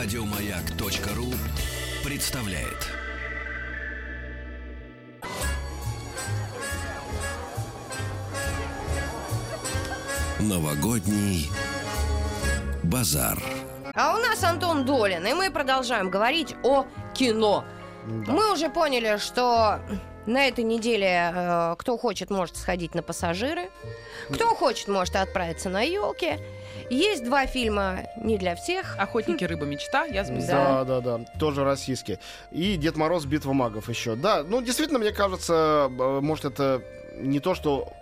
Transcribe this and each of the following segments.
Радиомаяк.ру представляет. Новогодний базар. А у нас Антон Долин, и мы продолжаем говорить о кино. Да. Мы уже поняли, что на этой неделе э, кто хочет, может сходить на пассажиры, кто хочет, может отправиться на елки. Есть два фильма не для всех. Охотники рыба мечта, я с Да. Да, да, да, тоже российский. И Дед Мороз Битва магов еще. Да, ну действительно, мне кажется, э, может это не то, что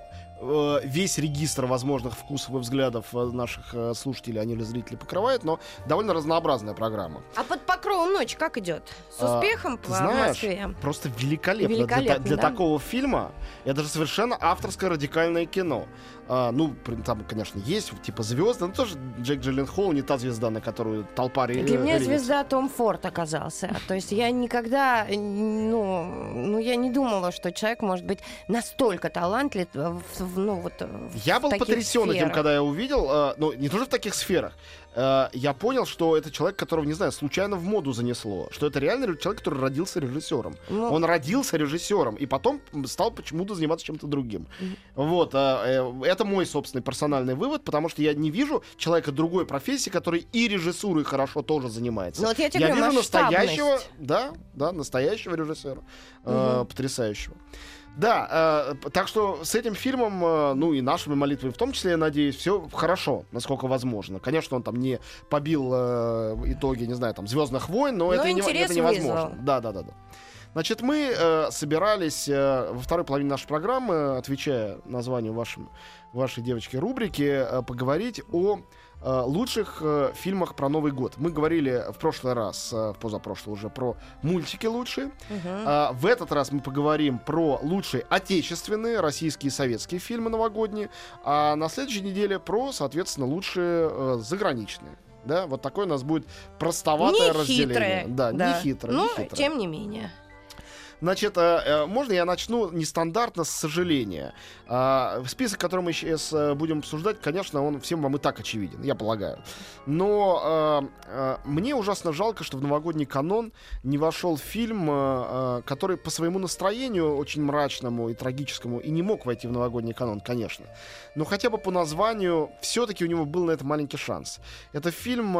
э, весь регистр возможных вкусов и взглядов э, наших слушателей, они или зрителей покрывает, но довольно разнообразная программа. А под покровом ночи как идет? С А, успехом Ты по знаешь, Москве? просто великолепно. Для Великолепно, для да? такого фильма это же совершенно авторское радикальное кино. А, ну, там, конечно, есть типа звезды, но тоже Джек Джилленхол не та звезда, на которую толпа ре- Для меня звезда Том Форд оказался. То есть я никогда, ну, ну, я не думала, что человек может быть настолько талантлив, ну, вот Я был потрясен этим, сферах. когда я увидел, э, ну, не тоже в таких сферах. Э, я понял, что это человек, которого, не знаю, случайно в моду занесло. Что это реально ре- человек, который родился режиссером. Ну, Он родился режиссером и потом стал почему-то заниматься чем-то другим. Вот, э, э, это мой собственный персональный вывод, потому что я не вижу человека другой профессии, который и режиссурой хорошо тоже занимается. Ну, вот я тебе я говорю, вижу настоящего, да, да, настоящего режиссера, э, потрясающего. Да, э, так что с этим фильмом, э, ну и нашими молитвами в том числе, я надеюсь, все хорошо, насколько возможно. Конечно, он там не побил э, итоги, не знаю, там Звездных войн, но, Но это, не- это невозможно. вызвал. Да, да, да, да. Значит, мы э, собирались э, во второй половине нашей программы, отвечая названию вашим, вашей девочки рубрики, э, поговорить о э, лучших э, фильмах про Новый год. Мы говорили в прошлый раз, э, в позапрошлый уже, про мультики лучшие. Мгм. А, в этот раз мы поговорим про лучшие отечественные российские и советские фильмы новогодние, а на следующей неделе про, соответственно, лучшие э, заграничные. Да, вот такое у нас будет простоватое Не разделение. хитрое. Да, не хитро, Но, не хитро. тем не менее. Значит, э, э, можно я начну нестандартно с сожаления? А, Список, который мы сейчас э, будем обсуждать, конечно, он всем вам и так очевиден, я полагаю. Но мне ужасно жалко, что в новогодний канон не вошел фильм, который по своему настроению очень мрачному и трагическому и не мог войти в новогодний канон, конечно. Но хотя бы по названию все-таки у него был на это маленький шанс. Это фильм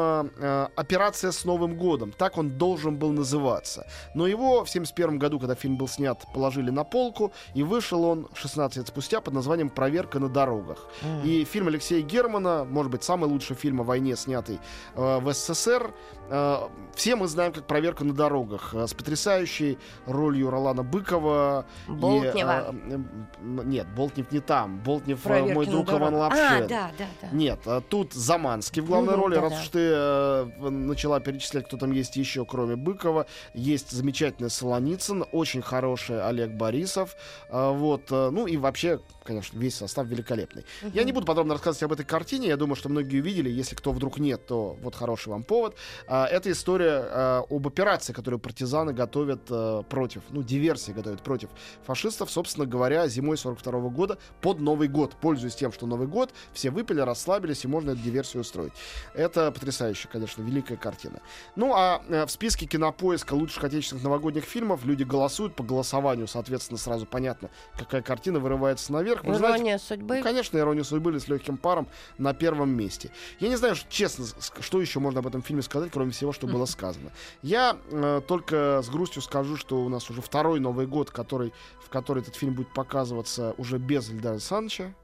«Операция с Новым годом». Так он должен был называться. Но его в 1971 году, когда фильм был снят, положили на полку, и вышел он 16 лет спустя под названием «Проверка на дорогах». И фильм Алексея Германа, может быть, самый лучший фильм о войне, снятый э, в СССР. Э, все мы знаем как «Проверка на дорогах» э, с потрясающей ролью Ролана Быкова. и, Болтнева. э, м, м, нет, Болтнев не там. Болтнев э, Проверки «Мой друг Иван. Лапшин». А, да, да, да. Нет, а тут Заманский в главной Мгм, роли, раз да-да. уж ты э, начала перечислять, кто там есть еще, кроме Быкова. Есть замечательный Солоницын, очень хороший Олег Борисов. а, вот, э, ну и вообще, конечно, весь состав великолепный. Я не буду подробно рассказывать об этой картине, я думаю, что многие увидели. Если кто вдруг нет, то вот хороший вам повод. А, это история э, об операции, которую партизаны готовят э, против, ну, диверсии готовят против фашистов, собственно говоря, зимой 42 года под Новый год, пользуясь тем, что Новый год, все выпили, расслабились, и можно эту диверсию устроить. Это потрясающе, конечно, великая картина. Ну, а э, в списке кинопоиска лучших отечественных новогодних фильмов люди голосуют по голосованию, соответственно, сразу понятно, какая картина вырывается наверх. Вы знаете, Ирония судьбы. ну, конечно, ирония судьбы с легким паром на первом месте. Я не знаю, честно, что еще можно об этом фильме сказать, кроме всего, что было сказано. Я э, только с грустью скажу, что у нас уже второй Новый год, который, в который этот фильм будет показываться уже без Эльдара Санча.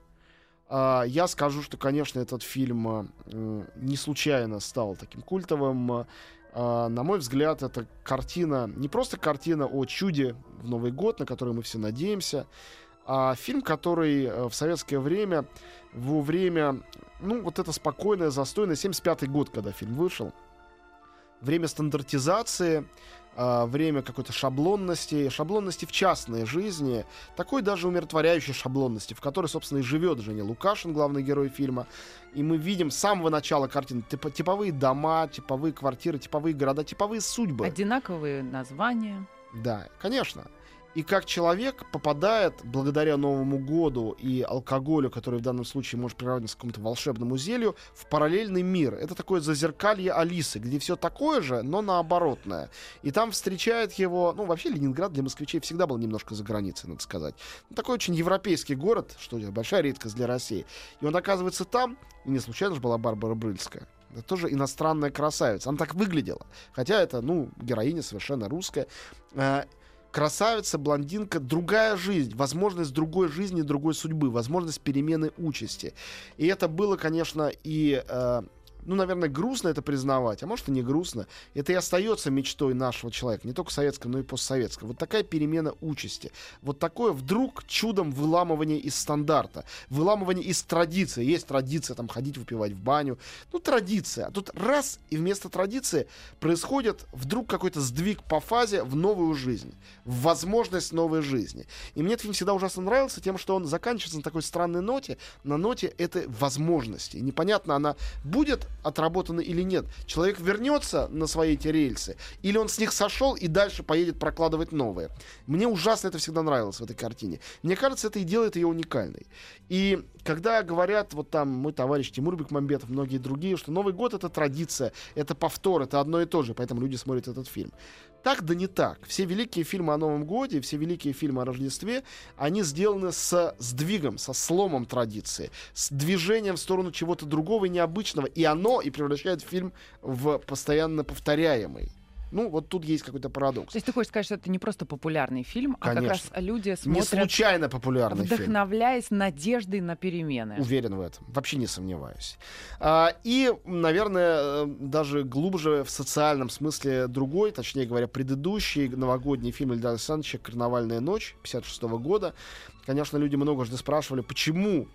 А, я скажу, что, конечно, этот фильм м, не случайно стал таким культовым. А, на мой взгляд, это картина, не просто картина о чуде в Новый год, на который мы все надеемся, а фильм, который э, в советское время, во время, ну, вот это спокойное, застойное, 75-й год, когда фильм вышел, время стандартизации, а, время какой-то шаблонности, шаблонности в частной жизни, такой даже умиротворяющей шаблонности, в которой, собственно, и живет Женя Лукашин, главный герой фильма. И мы видим с самого начала картины типа, типовые дома, типовые квартиры, типовые города, типовые судьбы. Одинаковые названия. Да, конечно. И как человек попадает, благодаря Новому году и алкоголю, который в данном случае может приравниваться к какому-то волшебному зелью, в параллельный мир. Это такое зазеркалье Алисы, где все такое же, но наоборотное. И там встречает его, ну, вообще Ленинград для москвичей всегда был немножко за границей, надо сказать. Ну, такой очень европейский город, что большая редкость для России. И он оказывается там, и не случайно же была Барбара Брыльская. Это тоже иностранная красавица. Она так выглядела. Хотя это, ну, героиня совершенно русская. Красавица, блондинка, другая жизнь, возможность другой жизни, другой судьбы, возможность перемены участи. И это было, конечно, и э, ну, наверное, грустно это признавать, а может и не грустно. Это и остается мечтой нашего человека, не только советского, но и постсоветского. Вот такая перемена участи. Вот такое вдруг чудом выламывание из стандарта, выламывание из традиции. Есть традиция там ходить выпивать в баню. Ну, традиция. А тут раз, и вместо традиции происходит вдруг какой-то сдвиг по фазе в новую жизнь, в возможность новой жизни. И мне этот фильм всегда ужасно нравился тем, что он заканчивается на такой странной ноте, на ноте этой возможности. Непонятно, она будет отработаны или нет. Человек вернется на свои эти рельсы, или он с них сошел и дальше поедет прокладывать новые. Мне ужасно это всегда нравилось в этой картине. Мне кажется, это и делает ее уникальной. И когда говорят, вот там мой товарищ Тимур Бекмамбетов, многие другие, что Новый год это традиция, это повтор, это одно и то же, поэтому люди смотрят этот фильм. Так да не так. Все великие фильмы о Новом Годе, все великие фильмы о Рождестве, они сделаны с сдвигом, со сломом традиции, с движением в сторону чего-то другого и необычного. И оно и превращает фильм в постоянно повторяемый. Ну, вот тут есть какой-то парадокс. То есть ты хочешь сказать, что это не просто популярный фильм, Конечно. а как раз люди Не смотрят, случайно популярный фильм. вдохновляясь надеждой на перемены. Уверен в этом. Вообще не сомневаюсь. А, и, наверное, э, даже глубже в социальном смысле другой, точнее говоря, предыдущий новогодний фильм Ильдара Александровича «Карнавальная ночь» 56 года. Конечно, люди многожды спрашивали, почему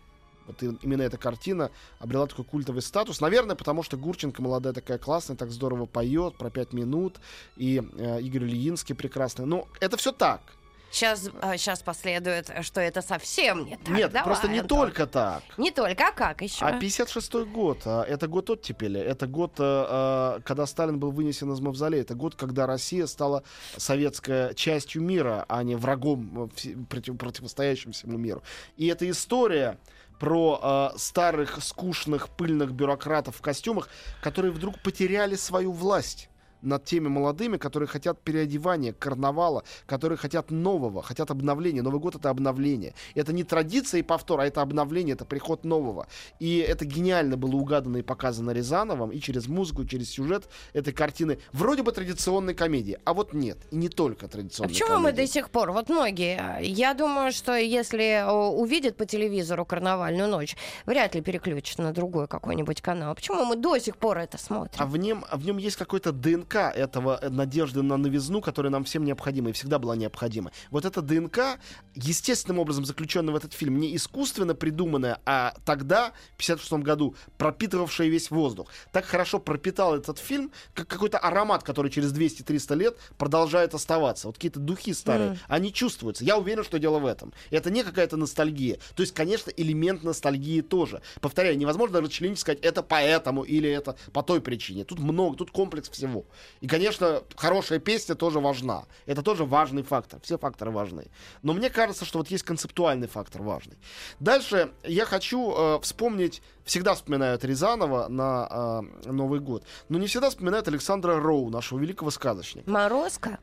вот именно эта картина обрела такой культовый статус. Наверное, потому что Гурченко молодая такая классная, так здорово поет про пять минут. И э, Игорь Ильинский прекрасный. Ну, это все так. Сейчас, сейчас последует, что это совсем не так. Нет, Давай, просто не Антон. только так. Не только, а как еще? А 56-й год, а, это год оттепели, это год, а, а, когда Сталин был вынесен из мавзолея, это год, когда Россия стала советской частью мира, а не врагом э, против- противостоящим всему миру. И эта история про а, старых, скучных, пыльных бюрократов в костюмах, которые вдруг потеряли свою власть над теми молодыми, которые хотят переодевания, карнавала, которые хотят нового, хотят обновления. Новый год — это обновление. Это не традиция и повтор, а это обновление, это приход нового. И это гениально было угадано и показано Рязановым, и через музыку, и через сюжет этой картины. Вроде бы традиционной комедии, а вот нет. И не только А традиционной почему мы комедии. до сих пор, вот многие, я думаю, что если о, увидят по телевизору карнавальную ночь, вряд ли переключат на другой какой-нибудь канал. Почему мы до сих пор это смотрим? А в нем, а в нем есть какой-то ДНК этого э, надежды на новизну, которая нам всем необходима и всегда была необходима. Вот эта ДНК, естественным образом заключенная в этот фильм, не искусственно придуманная, а тогда, в 56 году, пропитывавшая весь воздух. Так хорошо пропитал этот фильм, как какой-то аромат, который через 200-300 лет продолжает оставаться. Вот какие-то духи старые, Мгм. они чувствуются. Я уверен, что дело в этом. Это не какая-то ностальгия. То есть, конечно, элемент ностальгии тоже. Повторяю, невозможно расчленить сказать, это поэтому или это по той причине. Тут много, тут комплекс всего. И, конечно, хорошая песня тоже важна. Это тоже важный фактор. Все факторы важны. Но мне кажется, что вот есть концептуальный фактор важный. Дальше я хочу э, вспомнить, всегда вспоминают Рязанова на э, Новый год, но не всегда вспоминают Александра Роу, нашего великого сказочника. Морозко?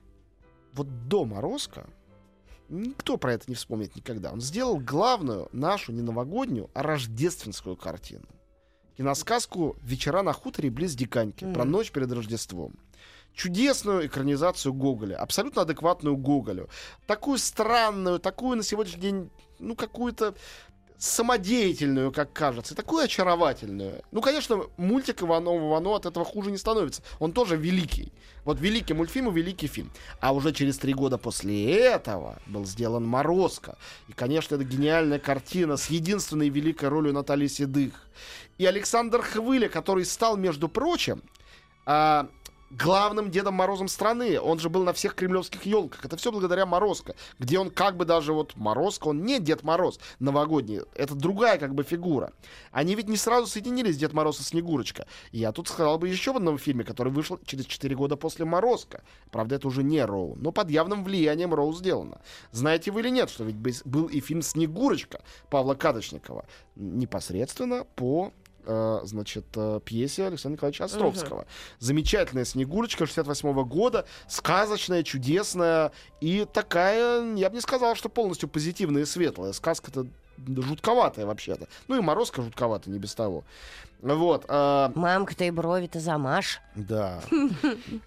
Вот до Морозко никто про это не вспомнит никогда. Он сделал главную нашу не новогоднюю, а рождественскую картину. Киносказку «Вечера на хуторе близ Диканьки» про Мгм. ночь перед Рождеством. Чудесную экранизацию Гоголя, абсолютно адекватную Гоголю. Такую странную, такую на сегодняшний день, ну, какую-то самодеятельную, как кажется, и такую очаровательную. Ну, конечно, мультик Иванова Ивано от этого хуже не становится. Он тоже великий. Вот великий мультфильм и великий фильм. А уже через три года после этого был сделан «Морозко». И, конечно, это гениальная картина с единственной великой ролью Натальи Седых. И Александр Хвыля, который стал, между прочим, а, главным Дедом Морозом страны. Он же был на всех кремлевских елках. Это все благодаря Морозко, где он как бы даже вот Морозко, он не Дед Мороз новогодний. Это другая как бы фигура. Они ведь не сразу соединились, Дед Мороз и Снегурочка. Я тут сказал бы еще в одном фильме, который вышел через 4 года после Морозко. Правда, это уже не Роу, но под явным влиянием Роу сделано. Знаете вы или нет, что ведь был и фильм «Снегурочка» Павла Кадочникова непосредственно по э, значит, э, пьесе Александра Николаевича Островского. Замечательная Снегурочка 68 года, сказочная, чудесная и такая, я бы не сказал, что полностью позитивная и светлая. Сказка-то жутковатая вообще-то. Ну и Морозка жутковатая, не без того. Вот. э, Мамка, ты и брови-то замажь. да.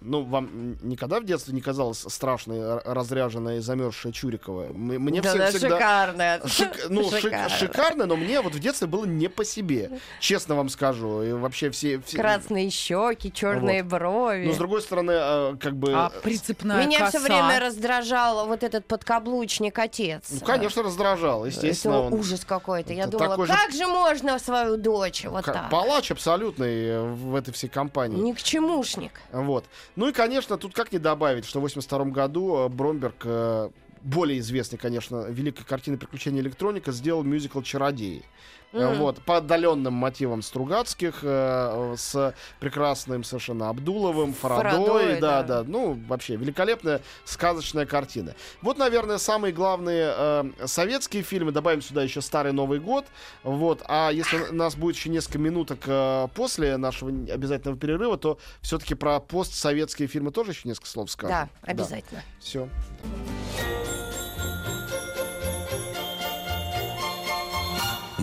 Ну, вам никогда в детстве не казалось страшной, разряженная и замерзшая Чурикова? Мне да, все- да, всегда... шикарная. Шик- ну, шик- Шикарно. шикарно, но мне вот в детстве было не по себе. Честно вам скажу. И вообще все... все- Красные щеки, черные брови. Но с другой стороны, э, как бы... А э, прицепная Меня коса. все время раздражал вот этот подкаблучник отец. Ну, конечно, раздражал, естественно. Это он ужас какой-то. Я Это думала, такой же- как же можно свою дочь вот так? Палач абсолютный э, в этой всей компании. Ни к чемушник. Вот. Ну и, конечно, тут как не добавить, что в 82 году э, Бромберг, э, более известный, конечно, великой картиной «Приключения электроника», сделал мюзикл «Чародеи». Э, Мгм. Вот, по отдаленным мотивам Стругацких, э, с прекрасным совершенно Абдуловым, Фарадой, Фарадой, да, да. да, ну, вообще, великолепная сказочная картина. Вот, наверное, самые главные э, советские фильмы, добавим сюда еще «Старый Новый год», вот, а если у нас будет еще несколько минуток э, после нашего обязательного перерыва, то все-таки про постсоветские фильмы тоже еще несколько слов скажем. Да, обязательно. Все.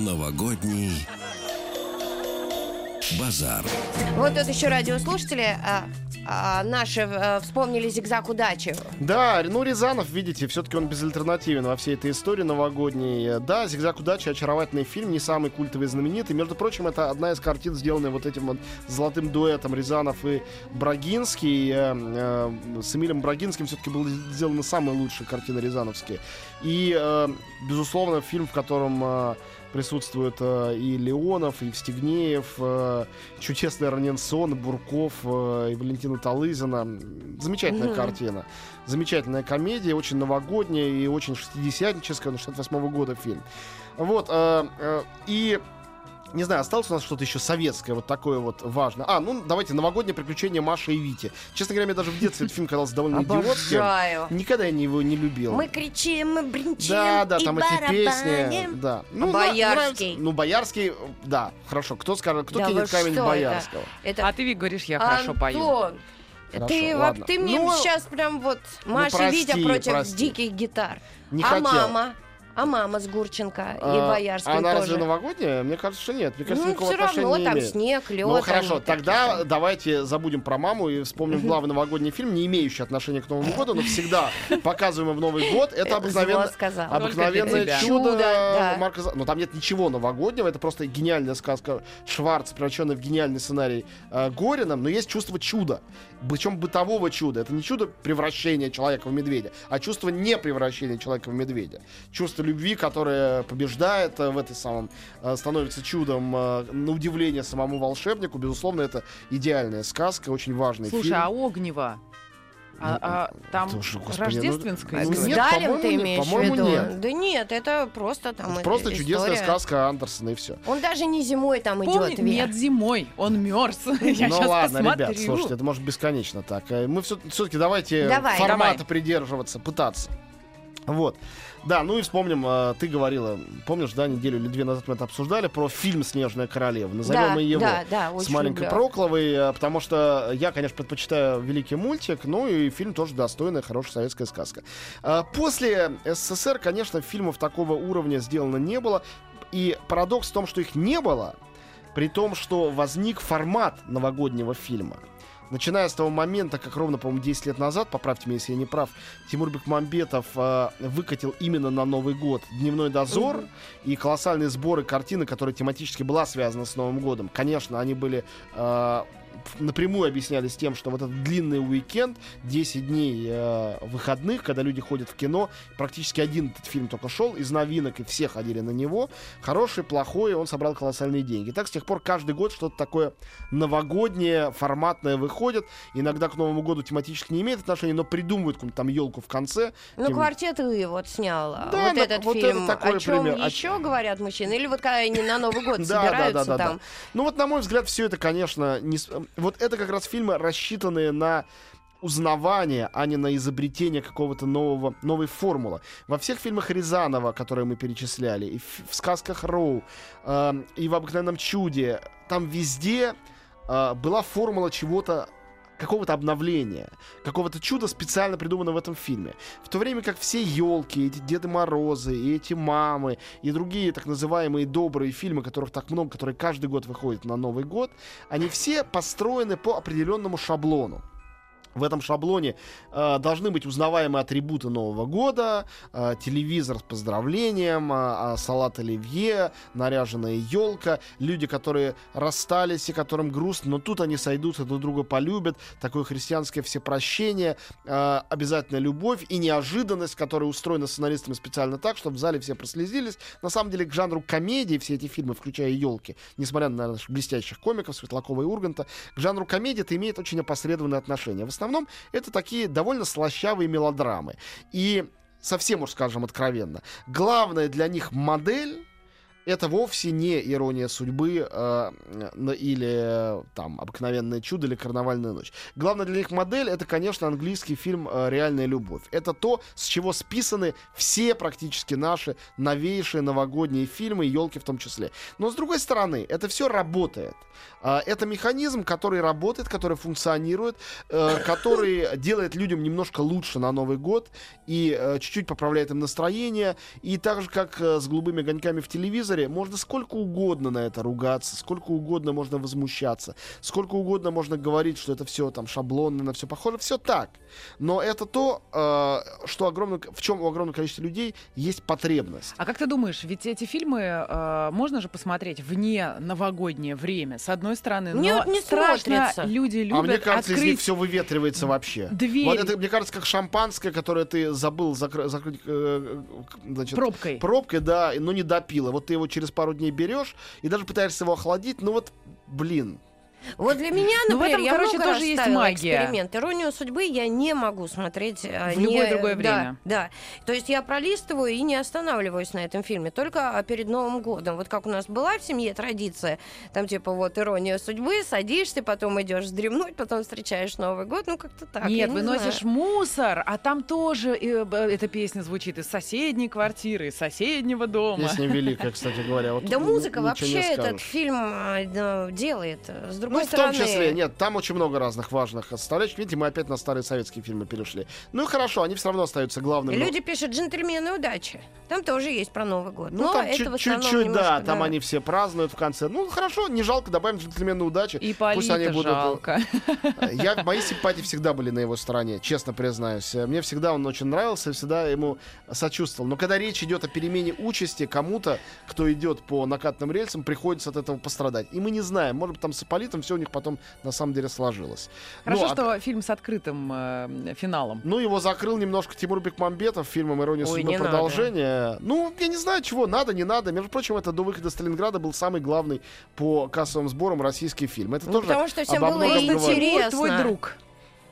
Новогодний базар. Вот тут еще радиослушатели а, а, наши э, вспомнили зигзаг удачи. Да, ну Рязанов, видите, все-таки он безальтернативен во всей этой истории новогодней. Да, «Зигзаг удачи» — очаровательный фильм, не самый культовый и знаменитый. Между прочим, это одна из картин, сделанная вот этим вот золотым дуэтом Рязанов и Брагинский. Э, э, С Эмилем Брагинским все-таки были сделаны самые лучшие картины рязановские. И, э, безусловно, фильм, в котором э, присутствуют э, и Леонов, и Евстигнеев, э, чудесный Раненсон, Бурков, э, и Валентина Талызина. Замечательная Мгм. картина. Замечательная комедия, очень новогодняя и очень шестидесятническая, ну, 68 года фильм. Вот, э, э, и не знаю, осталось у нас что-то еще советское, вот такое вот важное. А, ну, давайте, новогоднее приключение Маши и Вити. Честно говоря, мне даже в детстве этот фильм казался довольно идиотским. Обожаю. Никогда я не- его не любил. Мы кричим, мы бринчим Да, да, там эти песни. Да. На- Боярский? Ну, Боярский, да, хорошо. Кто скажет, кто кинет камень Боярского? А ты ведь говоришь, я хорошо пою. Хорошо, ты, ладно. ты мне Ну, сейчас прям вот Маша прости, Витя против прости. диких гитар. Не а хотел. мама? А мама с Гурченко и А, Боярским а она тоже. разве новогодняя? Мне кажется, что нет. Мне кажется, ну, никакого все отношения равно не там имеет. снег, лед. Ну хорошо, тогда давайте забудем про маму и вспомним главный новогодний фильм, не имеющий отношения к Новому году, но всегда показываемый в Новый год. Это обыкновенно, обыкновенное чудо, Чудо, да. Марка За- Но там нет ничего новогоднего, это просто гениальная сказка Шварц, превращенная в гениальный сценарий э, Горином, но есть чувство чуда. Причем бытового чуда. Это не чудо превращения человека в медведя, а чувство не превращения человека в медведя. Чувство любви, которое побеждает э, в этой самом, э, становится чудом э, на удивление самому волшебнику. Безусловно, это идеальная сказка, очень важный Слушай, фильм. а Огнева? А, а там Слушай, господи, ну, рождественская ну, С нет, Далем ты имеешь в виду? нет. Да нет, это просто там Это просто чудесная история. сказка Андерсона и все. Он даже не зимой там Помни- идет вверх. Нет, зимой. Он мерз. Я ну ладно, посмотрю. ребят, слушайте, это может бесконечно так. Мы все-таки давайте Давай. формата Давай. придерживаться, пытаться. Вот. Да, ну и вспомним, э, ты говорила, помнишь, да, неделю или две назад мы это обсуждали, про фильм «Снежная королева». Назовем да, мы его да, да, с маленькой люблю. Прокловой, э, потому что я, конечно, предпочитаю великий мультик, ну и фильм тоже достойная, хорошая советская сказка. Э, После СССР, конечно, фильмов такого уровня сделано не было, и парадокс в том, что их не было, при том, что возник формат новогоднего фильма. Начиная с того момента, как ровно, по-моему, 10 лет назад, поправьте меня, если я не прав, Тимур Бекмамбетов э, выкатил именно на Новый год «Дневной дозор» и колоссальные сборы картины, которая тематически была связана с Новым годом. Конечно, они были э, напрямую объяснялись тем, что вот этот длинный уикенд, 10 дней э, выходных, когда люди ходят в кино, практически один этот фильм только шел, из новинок, и все ходили на него, хороший, плохой, он собрал колоссальные деньги. Так с тех пор каждый год что-то такое новогоднее, форматное выходит, иногда к Новому году тематически не имеет отношения, но придумывают какую-то там елку в конце. Ну, Тем- квартет И вот снял а, Да, вот на- этот вот это фильм. такой О чем пример. О еще говорят мужчины? Или вот когда они на Новый год собираются там. Ну вот, на мой взгляд, все это, конечно, не... вот это как раз фильмы, рассчитанные на узнавание, а не на изобретение какого-то нового, новой формулы. Во всех фильмах Рязанова, которые мы перечисляли, и в сказках Роу, э, и в «Обыкновенном чуде», там везде э, была формула чего-то какого-то обновления, какого-то чуда специально придуманного в этом фильме. В то время как все елки, эти Деды Морозы, и эти мамы, и другие так называемые добрые фильмы, которых так много, которые каждый год выходят на Новый год, они все построены по определенному шаблону. В этом шаблоне э, должны быть узнаваемые атрибуты Нового года, э, телевизор с поздравлением, э, э, салат оливье, наряженная елка, люди, которые расстались и которым грустно, но тут они сойдутся, друг друга полюбят, такое христианское всепрощение, э, обязательно любовь и неожиданность, которая устроена сценаристами специально так, чтобы в зале все прослезились. На самом деле к жанру комедии все эти фильмы, включая елки, несмотря на наших блестящих комиков Светлакова и Урганта, к жанру комедии это имеет очень опосредованное отношение. В основном это такие довольно слащавые мелодрамы. И совсем уж скажем откровенно, главная для них модель это вовсе не ирония судьбы э, или э, там обыкновенное чудо или карнавальная ночь. Главная для них модель это, конечно, английский фильм э, Реальная любовь. Это то, с чего списаны все практически наши новейшие новогодние фильмы, елки в том числе. Но с другой стороны, это все работает. А, Это механизм, который работает, который функционирует, э, который делает людям немножко лучше на Новый год и э, чуть-чуть поправляет им настроение. И так же, как э, с голубыми огоньками в телевизоре, можно сколько угодно на это ругаться, сколько угодно можно возмущаться, сколько угодно можно говорить, что это все там шаблонно, на все похоже. Все так. Но это то, э, что огромное, в чем у огромного количества людей есть потребность. А как ты думаешь, ведь эти фильмы э, можно же посмотреть вне новогоднее время, с одной стороны, но Нет, не страшно смотрится. люди любят а мне кажется, из них открыть все выветривается вообще. дверь Вот это, мне кажется, как шампанское, которое ты забыл закры- закрыть э, значит, пробкой. пробкой, да, но не допила. Вот ты его через пару дней берешь и даже пытаешься его охладить, ну вот, блин. Вот для меня, Ну, в например, этом, я короче, много тоже раз есть магия. эксперимент. Иронию судьбы я не могу смотреть э, В не- любое другое да, время. Да, То есть я пролистываю и не останавливаюсь на этом фильме, только перед Новым годом. Вот как у нас была в семье традиция, там типа вот ирония судьбы, садишься, потом идешь вздремнуть, потом встречаешь Новый год, ну как-то так. Нет, не выносишь знаю. мусор, а там тоже э, б- эта песня звучит из соседней квартиры, из соседнего дома. Песня великая, кстати говоря. Вот Да музыка вообще этот фильм э, да, делает. С другой Ну, в том стороны, числе, нет, там очень много разных важных составляющих. Видите, мы опять на старые советские фильмы перешли. Ну и хорошо, они все равно остаются главными. Люди пишут «Джентльмены удачи». Там тоже есть про Новый год. Ну, Но там чуть-чуть, да, там они все празднуют в конце. Ну, хорошо, не жалко, добавим джентльменную удачи. И Пусть они будут, э, жалко. Я, мои симпатии всегда были на его стороне, честно признаюсь. Мне всегда он очень нравился, я всегда ему сочувствовал. Но когда речь идет о перемене участи, кому-то, кто идет по накатным рельсам, приходится от этого пострадать. И мы не знаем, может быть, там с Ипполитом все у них потом на самом деле сложилось. Хорошо, Ну, а- что фильм с открытым э, финалом. Ну, его закрыл немножко Тимур Бекмамбетов фильмом «Ирония Ой, судьбы» продолжение. Ну, я не знаю, чего, надо, не надо. Между прочим, это до выхода Сталинграда был самый главный по кассовым сборам российский фильм. Это Ну, тоже потому что всем было интересно. твой друг.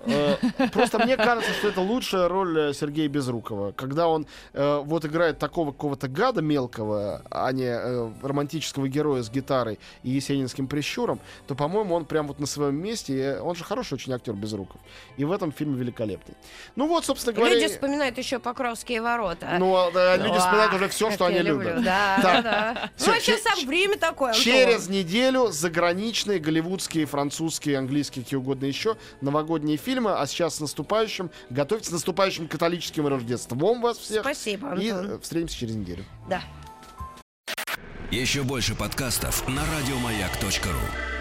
Э, Просто мне кажется, что это лучшая роль э, Сергея Безрукова. Когда он э, вот играет такого какого-то гада мелкого, а не романтического героя с гитарой и есенинским прищуром, то, по-моему, он прям вот на своем месте. Он же хороший очень актер Безруков. И в этом фильме великолепный. Ну вот, собственно говоря... Люди вспоминают еще Покровские ворота. Ну, а, люди вспоминают уже все, что они любят. Да, да, да. Ну, а сейчас время такое. Через неделю заграничные, голливудские, французские, английские, какие угодно еще, новогодние фильмы. А сейчас с наступающим, готовьтесь с наступающим католическим Рождеством вас всех. Спасибо, И Антон. э, встретимся через неделю. Да. Еще больше подкастов на радиомаяк.ру.